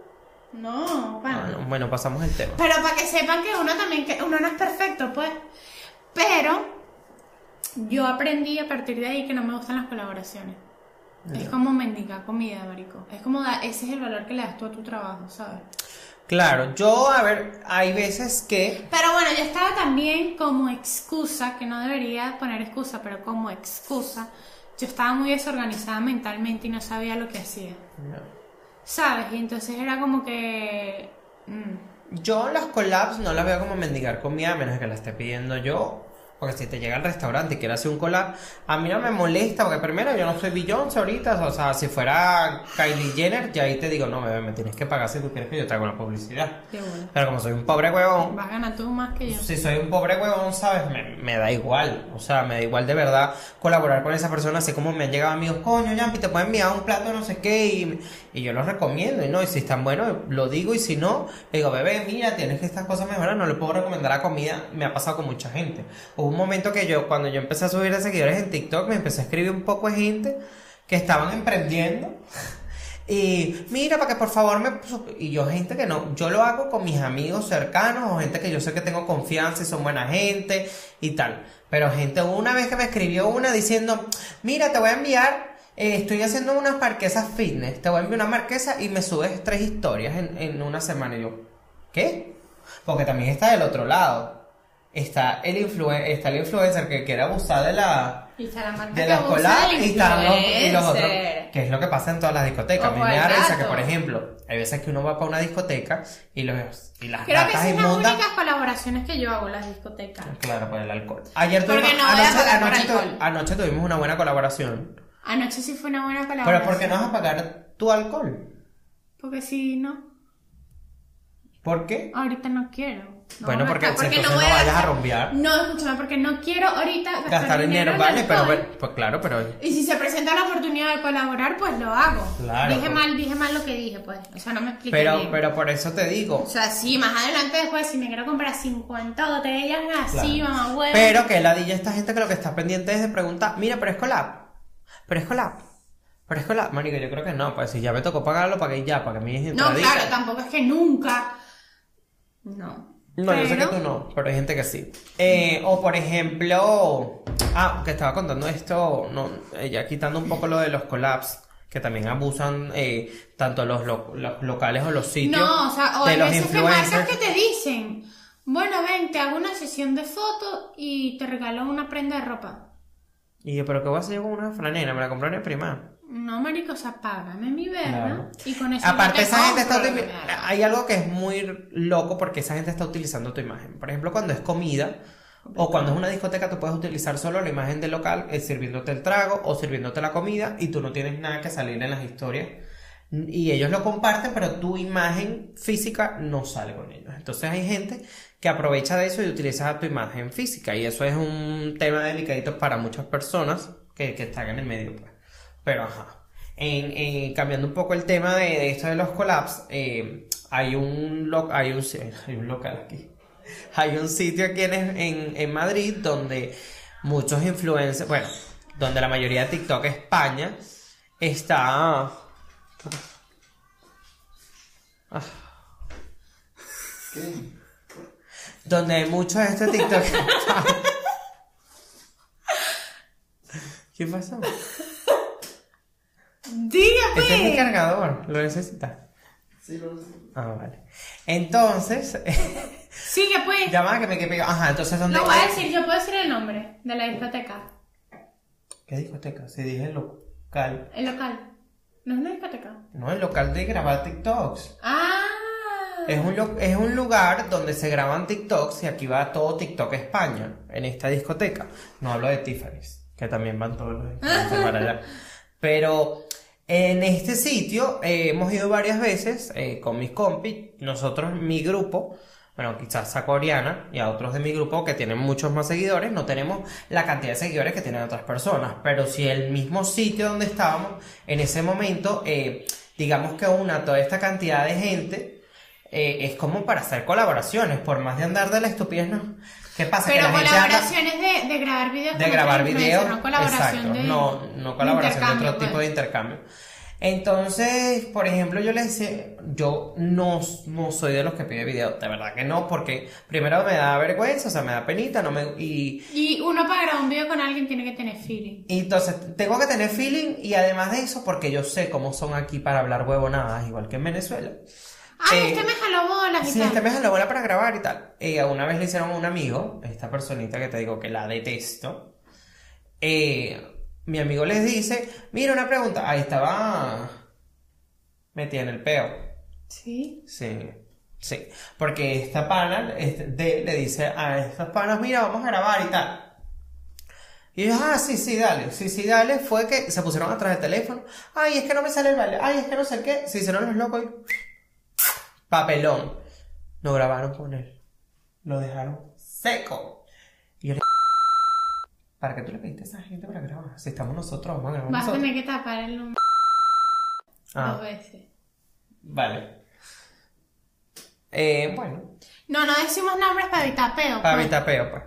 No, bueno. Ah, no, Bueno, pasamos el tema. Pero para que sepan que uno también, que uno no es perfecto, pues. Pero yo aprendí a partir de ahí que no me gustan las colaboraciones. Es como mendigar comida, marico. Es como, da- ese es el valor que le das tú a tu trabajo, ¿sabes? Claro, yo, a ver, hay veces que. Pero bueno, yo estaba también como excusa, que no debería poner excusa, pero como excusa, yo estaba muy desorganizada mentalmente y no sabía lo que hacía. ¿Sabes? Y entonces era como que... mm, Yo las collabs no las veo como mendigar comida a menos que la esté pidiendo yo. Porque si te llega al restaurante y quieres hacer un collab, a mí no me molesta, porque primero yo no soy Beyoncé ahorita, o sea, si fuera Kylie Jenner, ya ahí te digo, no, bebé, me tienes que pagar si tú quieres que yo te haga una publicidad. qué bueno. Pero como soy un pobre huevón, Vas a ganar tú más que yo. si soy un pobre huevón, ¿sabes? Me, me da igual. O sea, me da igual de verdad colaborar con esa persona. Así como me han llegado amigos, coño, Yampi, te pueden enviar un plato, no sé qué. Y, y yo los recomiendo. Y no, y si están buenos, lo digo. Y si no, digo, bebé, mira, tienes que estas cosas mejorar. No le puedo recomendar la comida. Me ha pasado con mucha gente. Un momento que yo, cuando yo empecé a subir de seguidores en TikTok, me empecé a escribir un poco de gente que estaban emprendiendo. Y mira, para que por favor me... Y yo gente que no, yo lo hago con mis amigos cercanos o gente que yo sé que tengo confianza y son buena gente y tal. Pero gente, una vez que me escribió una diciendo, mira, te voy a enviar, eh, estoy haciendo unas marquesas fitness, te voy a enviar una marquesa y me subes tres historias en, en una semana. Y yo, ¿qué? Porque también está del otro lado. Está el, influen está el influencer que quiere abusar de la Y está la marca de las collabs y están los, y los otros, que es lo que pasa en todas las discotecas. A mí Ojo me da risa que, por ejemplo, hay veces que uno va para una discoteca y, los, y las Creo que son las inmundas. únicas colaboraciones que yo hago en las discotecas. Claro, por el alcohol. Ayer tuvimos, no anoche, anoche tu- anoche tuvimos una buena colaboración. Anoche sí fue una buena Pero colaboración. ¿por qué no vas a pagar tu alcohol? Porque si no, ¿Por qué? ahorita no quiero. No Bueno, a porque entonces voy no vayas a gastar- rumbear. No, escúchame, porque no quiero ahorita gastar, Gastar dinero, vale, pero bueno, pues claro, pero Y si se presenta la oportunidad de colaborar, pues lo hago. Claro, dije pues. mal, dije mal lo que dije, pues. O sea, no me expliqué pero, bien. pero por eso te digo. O sea, sí, más adelante después, si me quiero comprar 50 botellas así, Claro. mamá huevo. Pero que ladilla esta gente que lo que está pendiente es de preguntar, mira, pero es collab. Pero es collab. Pero es collab. Marico, yo creo que no, pues si ya me tocó pagarlo, pagué ya, para que a es No, claro, tampoco es que nunca. No. No, yo sé que tú no, pero hay gente que sí. Eh, o por ejemplo, ah, que estaba contando esto, no, eh, ya quitando un poco lo de los collabs, que también abusan eh, tanto los, lo- los locales o los sitios No, o sea, o de hay los veces que marcas que te dicen, bueno, ven, te hago una sesión de fotos y te regalo una prenda de ropa. Y yo, pero ¿qué voy a hacer yo con una franela? Me la compré en el prima. No, marico, o sea, págame mi verga Claro. y con eso Aparte, esa gente está Hay algo que es muy loco porque esa gente está utilizando tu imagen. Por ejemplo, cuando es comida o cuando es una discoteca, tú puedes utilizar solo la imagen del local eh, sirviéndote el trago o sirviéndote la comida y tú no tienes nada que salir en las historias. Y ellos lo comparten, pero tu imagen física no sale con ellos. Entonces hay gente que aprovecha de eso y utiliza tu imagen física. Y eso es un tema delicadito para muchas personas que, que están en el medio. Pues. Pero ajá. En, en- cambiando un poco el tema de, de esto de los collabs, eh, hay un lo- hay un hay un local aquí. Hay un sitio aquí en, en, en Madrid donde muchos influencers, bueno, donde la mayoría de TikTok España está Ah. donde hay muchos de este TikTok ¿Qué pasó? Dígame. Este es mi cargador, ¿lo necesitas? Sí, lo sé. Ah, vale. Entonces, Sigue pues. llamada que me quedé pegado. Ajá, entonces ¿dónde? Lo voy a decir, yo puedo decir el nombre de la discoteca. ¿Qué discoteca? Si dije local. El local. No es una discoteca. No, el local de grabar TikToks. Ah. Es un, lo- es un lugar donde se graban TikToks y aquí va todo TikTok España, en esta discoteca. No hablo de Tiffany's, que también van todos los para allá. Pero En este sitio eh, hemos ido varias veces eh, con mis compis, nosotros, mi grupo, bueno, quizás a Oriana y a otros de mi grupo que tienen muchos más seguidores, no tenemos la cantidad de seguidores que tienen otras personas, pero si el mismo sitio donde estábamos, en ese momento, eh, digamos que una toda esta cantidad de gente, eh, es como para hacer colaboraciones, por más de andar de la estupidez, ¿no? ¿Qué pasa? Pero que colaboraciones de, de grabar videos de grabar videos, no colaboración exacto, de no, no colaboración de otro tipo pues. de intercambio. Entonces, por ejemplo, yo le decía, yo no, no soy de los que pide videos, de verdad que no, porque primero me da vergüenza, o sea, me da penita, no me, y, Y uno para grabar un video con alguien tiene que tener feeling. y entonces tengo que tener feeling y además de eso, porque yo sé cómo son aquí para hablar huevonadas, igual que en Venezuela. Ay, Eh, este me jaló bolas y Sí, tal. este me jaló bola para grabar y tal. Eh, una vez le hicieron a un amigo, esta personita que te digo que la detesto. eh, mi amigo les dice, mira una pregunta, ahí estaba metida en el peo. Sí. Sí, sí. Porque esta pana este, de- le dice a estos panas, mira, vamos a grabar y tal. Y ellos, ah, sí, sí, dale, sí, sí, dale. Fue que se pusieron atrás del teléfono. Ay, es que no me sale el baile. Ay, es que no sé qué. Se hicieron los locos y... Papelón. No grabaron con él. Lo dejaron seco. Y yo le... ¿Para qué tú le pediste a esa gente para grabar? Si estamos nosotros, vamos a grabar Vas a nosotros. tener que tapar el número Ah, dos veces. vale. Eh, bueno. No, no decimos nombres para evitar peo. Para pues. evitar peo, pues.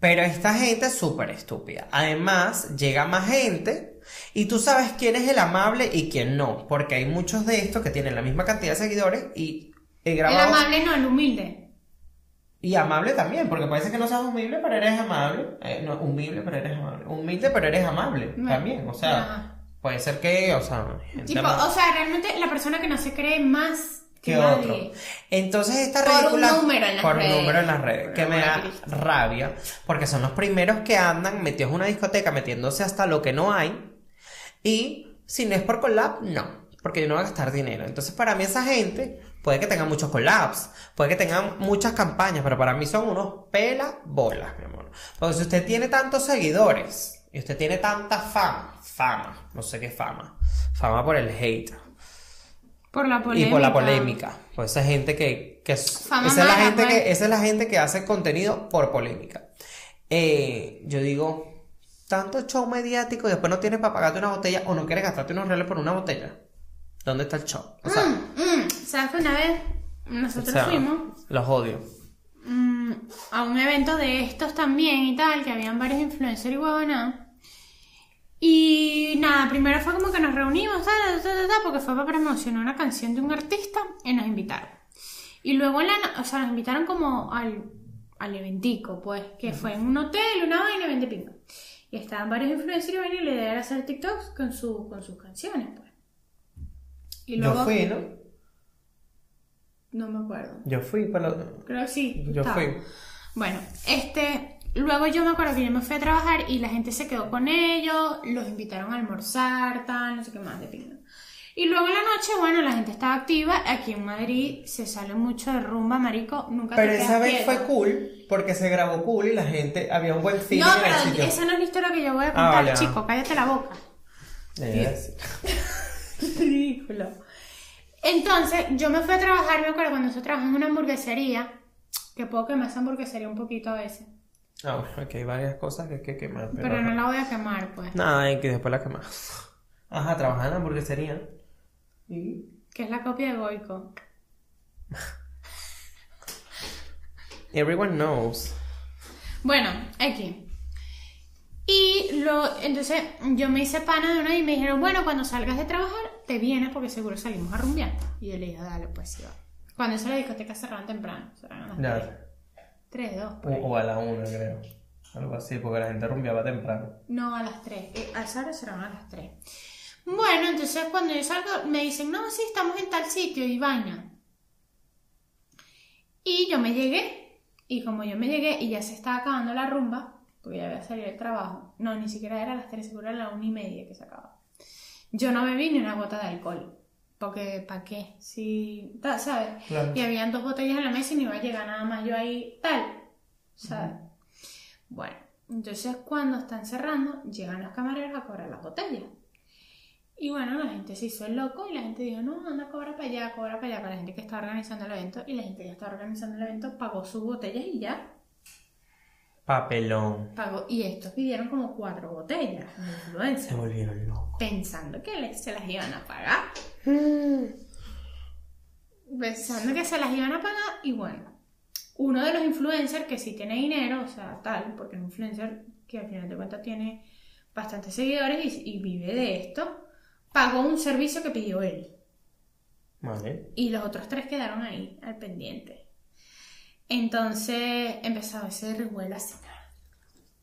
Pero esta gente es súper estúpida. Además, llega más gente y tú sabes quién es el amable y quién no. Porque hay muchos de estos que tienen la misma cantidad de seguidores y he El amable no, el humilde. Y amable también, porque puede ser que no seas humilde, pero eres amable. Eh, no, humilde, pero eres amable. Humilde, pero eres amable Bueno, también. O sea, ajá. puede ser que, o sea, Tipo, o sea, realmente la persona que no se cree más que, nadie. otro. Entonces esta Por un ridícula número en las por un redes. número en las redes, que me da rabia, porque son los primeros que andan metidos en una discoteca, metiéndose hasta lo que no hay, y si no es por collab, no, porque yo no voy a gastar dinero. Entonces para mí esa gente puede que tengan muchos collabs, puede que tengan muchas campañas, pero para mí son unos pela bolas, mi amor. Porque si usted tiene tantos seguidores y usted tiene tanta fama, fama, no sé qué fama, fama por el hate. Por la Y polémica. por la polémica. Pues esa gente que. que Fama esa, es la gente pues. que esa es la gente que hace contenido por polémica. Eh, yo digo, tanto show mediático y después no tienes para pagarte una botella o no quieres gastarte unos reales por una botella. ¿Dónde está el show? O sea, Mm, ¿Sabes que una vez o nosotros sea, fuimos los odio. mm, a un evento de estos también y tal, que habían varios influencers y huevona. Y nada, primero fue como que nos reunimos, tal, tal, tal, tal, porque fue para promocionar una canción de un artista y nos invitaron. Y luego, en la, o sea, nos invitaron como al, al eventico, pues, que fue en un hotel, una vaina, 20 pingo. Y estaban varios influencers y la idea era hacer TikToks con, su, con sus canciones, pues. Y luego, Yo fui, ¿no? no me acuerdo. Yo fui para lo- Creo que sí. Yo estaba. fui. Bueno, este, luego yo me acuerdo que yo me fui a trabajar y la gente se quedó con ellos, los invitaron a almorzar, tal, no sé qué más de pinga. Y luego en la noche, bueno, la gente estaba activa. Aquí en Madrid se sale mucho de rumba, marico. Nunca Pero te esa vez quieto. fue cool porque se grabó cool y la gente había un buen feeling No, pero esa no es la historia que yo voy a Ah, contar, ah. chico. Cállate la boca. Ridículo. Entonces, yo me fui a trabajar, me acuerdo cuando yo trabajaba en una hamburguesería, que puedo quemar esa hamburguesería un poquito a veces. Ah, bueno, aquí hay varias cosas que hay que quemar. Pero, Pero no la voy a quemar, pues. Nada, y que después la quemas. Ajá, trabajaba en la hamburguesería. Y. Que es la copia de Goico. Everyone knows. Bueno, aquí. Y lo, entonces yo me hice pana de una y me dijeron, bueno, cuando salgas de trabajar, te vienes porque seguro salimos a rumbear. Y yo le dije, dale, pues sí va. Cuando eso la discoteca cerraban temprano, cerraban a las Ya. 3, 2, O, o a la una, creo. Algo así, porque la gente rumbeaba temprano. No, a las 3. a esa hora cerraban a las 3. Bueno, entonces cuando yo salgo, me dicen, no, sí, estamos en tal sitio y vaina. Y yo me llegué, y como yo me llegué y ya se estaba acabando la rumba, porque ya había salido del trabajo, no, ni siquiera era a las 3, seguro era a la 1 y media que se acababa. Yo no bebí ni una gota de alcohol, porque ¿para qué? Si, ¿sabes? Claro. Y habían dos botellas en la mesa y no iba a llegar nada más yo ahí, tal, ¿sabes? Bueno, entonces cuando están cerrando, llegan los camareros a cobrar las botellas. Y bueno, la gente se hizo el loco y la gente dijo, no, anda, cobra para allá, cobra para allá, para la gente que está organizando el evento. Y la gente que está organizando el evento pagó sus botellas y ya. Papelón. Pagó. Y estos pidieron como cuatro botellas, los Se influencers, volvieron locos. pensando que les- se las iban a pagar. Pensando que se las iban a pagar y bueno. Uno de los influencers que sí tiene dinero, o sea, tal, porque es un influencer que al final de cuentas tiene bastantes seguidores y, y vive de esto, pagó un servicio que pidió él. Vale. Y los otros tres quedaron ahí, al pendiente. Entonces empezó ese revuelo así.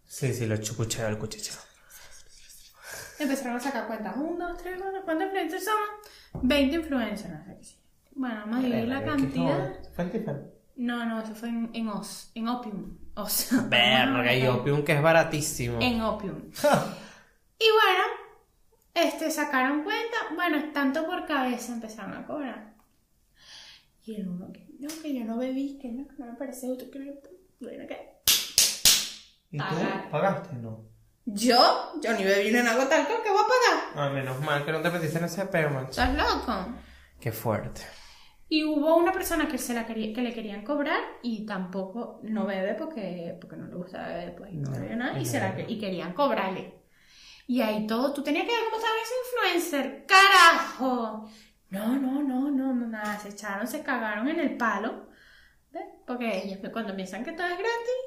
Sí, sí, lo chucucheo al cuchicheo. Empezaron a sacar cuentas. Un, dos, tres, cuatro. ¿Cuántos influencers somos? 20 influencers. No sé qué sí. Bueno, vamos a dividir la cantidad. Fue en Tiffany. No, no, eso fue en, en Oz. En Opium. Oz. Verga, y Opium que es baratísimo. En Opium. Y bueno, este, sacaron cuenta. Bueno, tanto por cabeza empezaron a cobrar. Y el uno que no, que yo no bebí, que no, que no me parece justo, que no, bueno, que ¿Y tú Pagar. pagaste? No. Yo, yo ni bebí ni en agua tal ¿qué voy a pagar? Ah, menos mal que no te metiste en ese macho. ¿Estás loco? Qué fuerte. Y hubo una persona que se la quería, que le querían cobrar y tampoco no bebe porque, porque no le gusta beber, pues y no bebe nada, y, no se la, bebe. y querían cobrarle. Y ahí todo, tú tenías que ver cómo estaba ese influencer, carajo. No, no, no, no, no, nada, se echaron, se cagaron en el palo. ¿ves? Porque ellos cuando piensan que todo es gratis,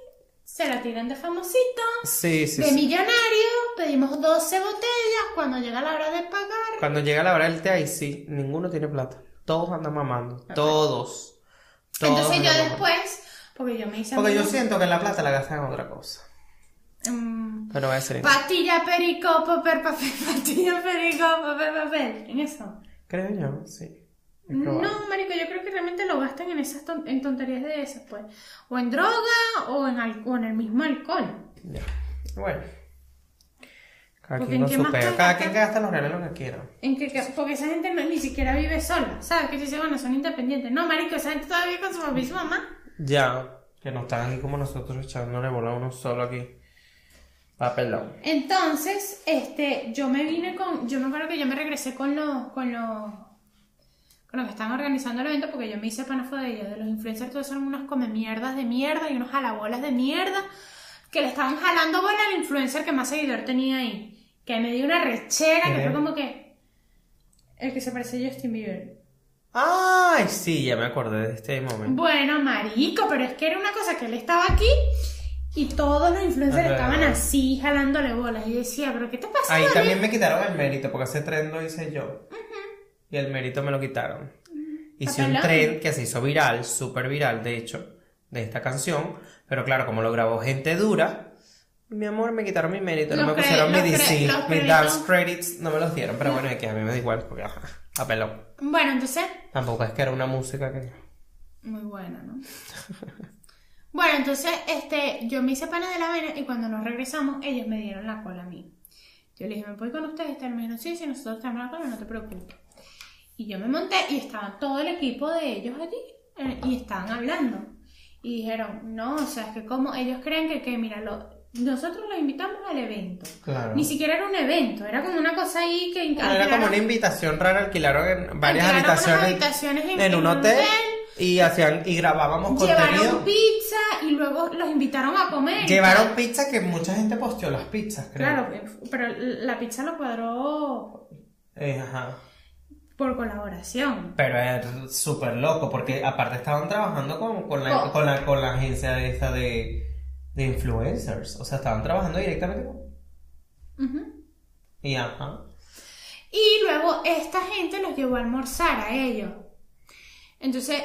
se la tiran de famosito, Sí, sí, de sí. millonario, pedimos 12 botellas, cuando llega la hora de pagar, Cuando llega la hora del té, ahí sí, ninguno tiene plata. Todos andan mamando. Todos. Todos Entonces yo mamando. después, porque yo me hice Porque yo siento que la plata la gastan en otra cosa. Mm, Pero voy a ser. Pastilla, perico, papel, papel, pastilla, perico, papel, papel. En eso. Creo yo, sí. No, marico, yo creo que realmente lo gastan en esas ton- en tonterías de esas, pues. O en droga o en, al- o en el mismo alcohol. Ya. Bueno. Cada Porque quien ¿en con qué más Cada quien gasta los reales lo que quiera. En que, que- porque esa gente no- ni siquiera vive sola, ¿sabes? Que dice, bueno, son independientes. No, marico, esa gente todavía con su papá y su mamá. Ya. Que no están aquí como nosotros echándole bola a uno solo aquí. Papelón. Entonces, este, yo me vine con, yo me acuerdo que yo me regresé con los, con los, con los que están organizando el evento porque yo me hice panafo de ellos, de los influencers todos son unos come mierdas de mierda y unos jalabolas de mierda que le estaban jalando bola al influencer que más seguidor tenía ahí, que me dio una rechera que ¿Quién fue como que el que se parece a Justin Bieber. Ay, sí, ya me acordé de este momento. Bueno, marico, pero es que era una cosa que él estaba aquí y todos los influencers Ajá. estaban así jalándole bolas y yo decía, pero ¿qué te pasa? Ahí David?". también me quitaron el mérito, porque ese tren lo hice yo. Y el mérito me lo quitaron. Hice un tren que se hizo viral, súper viral, de hecho, de esta canción. Pero claro, como lo grabó gente dura, mi amor, me quitaron mi mérito. No me pusieron mi DC, mis dance credits, no me los dieron. Pero bueno, es que a mí me da igual, porque ajá, apeló. Bueno, entonces Tampoco es que era una música que. Muy buena, ¿no? bueno, entonces, este, yo me hice pana de la vena y cuando nos regresamos, ellos me dieron la cola a mí. Yo le dije, ¿me voy con ustedes? Y me dijeron, sí, si nosotros tenemos la cola, no te preocupes. Y yo me monté y estaba todo el equipo de ellos allí eh, y estaban hablando. Y dijeron, no, o sea, es que como ellos creen que, que mira, lo- nosotros los invitamos al evento. Claro. Ni siquiera era un evento, era como una cosa ahí que Bueno, era como una invitación rara, alquilaron en varias Alquilaron habitaciones, habitaciones en- en un hotel, hotel. Y hacían y grabábamos Llevaron contenido. pizza y luego los invitaron a comer. Llevaron pizza que mucha gente posteó las pizzas, creo. Claro, pero la pizza lo cuadró Eh, ajá. por colaboración. Pero es súper loco, porque aparte estaban trabajando con, con, la, Con- con, la, con la agencia esta de, de influencers. O sea, estaban trabajando directamente con... Ujú. Y ajá. Y luego esta gente los llevó a almorzar a ellos. Entonces,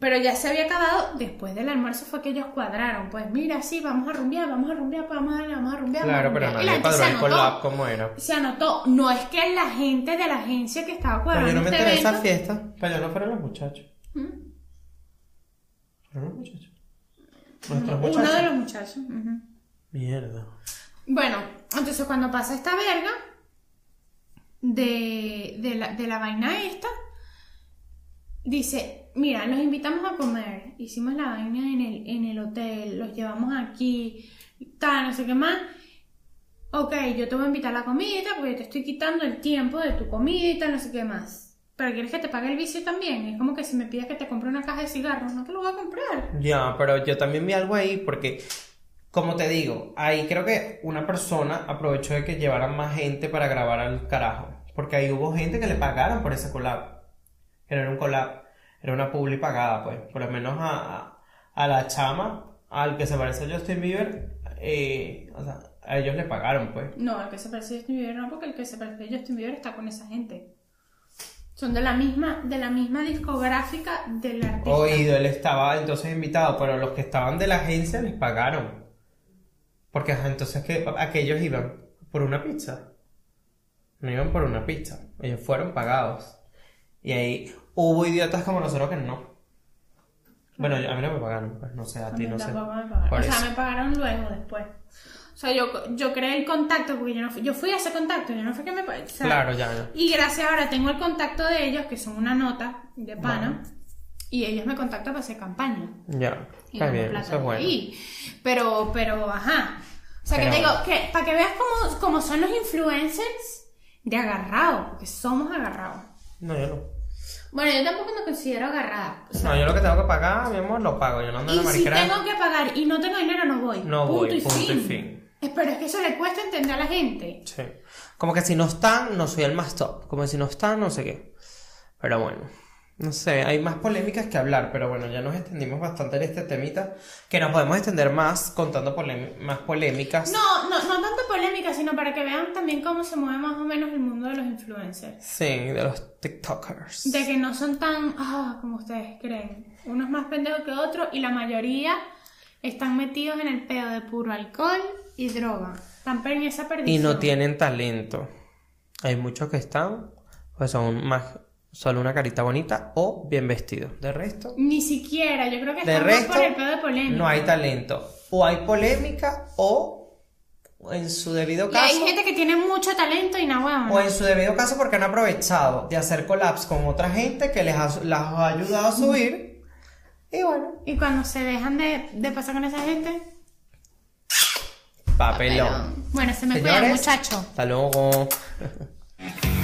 pero ya se había acabado. Después del almuerzo fue que ellos cuadraron. Pues mira, sí, vamos a rumbear, vamos a rumbear, pues vamos a darle, vamos a rumbear. vamos a Claro, pero nadie cuadró se el anotó. collab como era. Se anotó. No es que la gente de la agencia que estaba Pero cuadrando yo no me este enteré de esa fiesta. Pero yo no fueron los muchachos. ¿Mm? Fueron los muchachos. Nuestros Uno muchachos. de los muchachos. Mierda. Bueno, entonces cuando pasa esta verga de, de, la, de la vaina esta, dice, mira, los invitamos a comer, hicimos la vaina en el, en el hotel, los llevamos aquí, tal, no sé qué más, ok, yo te voy a invitar a la comida porque te estoy quitando el tiempo de tu comida, no sé qué más. Pero quieres que te pague el vicio también. Es como que si me pides que te compre una caja de cigarros, no te lo voy a comprar. Ya, pero yo también vi algo ahí porque, como te digo, ahí creo que una persona aprovechó de que llevaran más gente para grabar al carajo. Porque ahí hubo gente que le pagaron por ese collab. Era un collab, era una publi pagada, pues. Por lo menos a, a, la chama, al que se parece a Justin Bieber, eh, o sea, a ellos le pagaron, pues. No, el que se parece a Justin Bieber no, porque el que se parece a Justin Bieber está con esa gente. Son de la misma, de la misma discográfica del artista. Oído, él estaba entonces invitado, pero los que estaban de la agencia les pagaron. Porque entonces que aquellos iban por una pizza. No iban por una pizza. Ellos fueron pagados. Y ahí hubo idiotas como nosotros que no. Bueno, a mí no me pagaron, pues no sé, a A ti no sé. me pagaron. O sea, me pagaron luego, después. O sea, yo, yo creé el contacto porque yo no fui, yo fui a ese contacto, yo no fue que me pagaron. Claro, ya, ya. Y gracias ahora tengo el contacto de ellos, que son una nota de pana, y ellos me contactan para hacer campaña. Ya, está bien, eso es bueno. ahí. Pero, pero, ajá. O sea, Pero- que te digo, que para que veas cómo, cómo son los influencers de agarrados, porque somos agarrados. No, yo no. Bueno, yo tampoco me considero agarrada. O sea, No, yo lo que tengo que pagar, mi amor, lo pago. Yo no ando en y la si mariquera. tengo que pagar y no tengo dinero, no voy. No voy, punto y fin. Eh, Pero es que eso le cuesta entender a la gente. Sí. Como que si no están, no soy el más top. Como que si no están, no sé qué. Pero bueno. No sé, hay más polémicas que hablar, pero bueno, ya nos extendimos bastante en este temita. Que nos podemos extender más contando más polémicas. No, no, no tanto polémica, sino para que vean también cómo se mueve más o menos el mundo de los influencers. Sí, de los TikTokers. De que no son tan, ah, como ustedes creen. Unos más pendejos que otros y la mayoría están metidos en el pedo de puro alcohol y droga. Están en esa Y perdición. no tienen talento. Hay muchos que están, pues son más, solo una carita bonita o bien vestidos. De resto, Ni siquiera, yo creo que de resto, por el pedo de polémica. no hay talento. O hay polémica o, en su debido Y hay caso, gente que tiene mucho talento y no huevón. o en su debido caso porque han aprovechado de hacer collabs con otra gente que les ha, las ha ayudado a subir. Y bueno, Y cuando se dejan de, de pasar con esa gente. papelón. Bueno, se me cuida, Señores, muchacho. Hasta luego.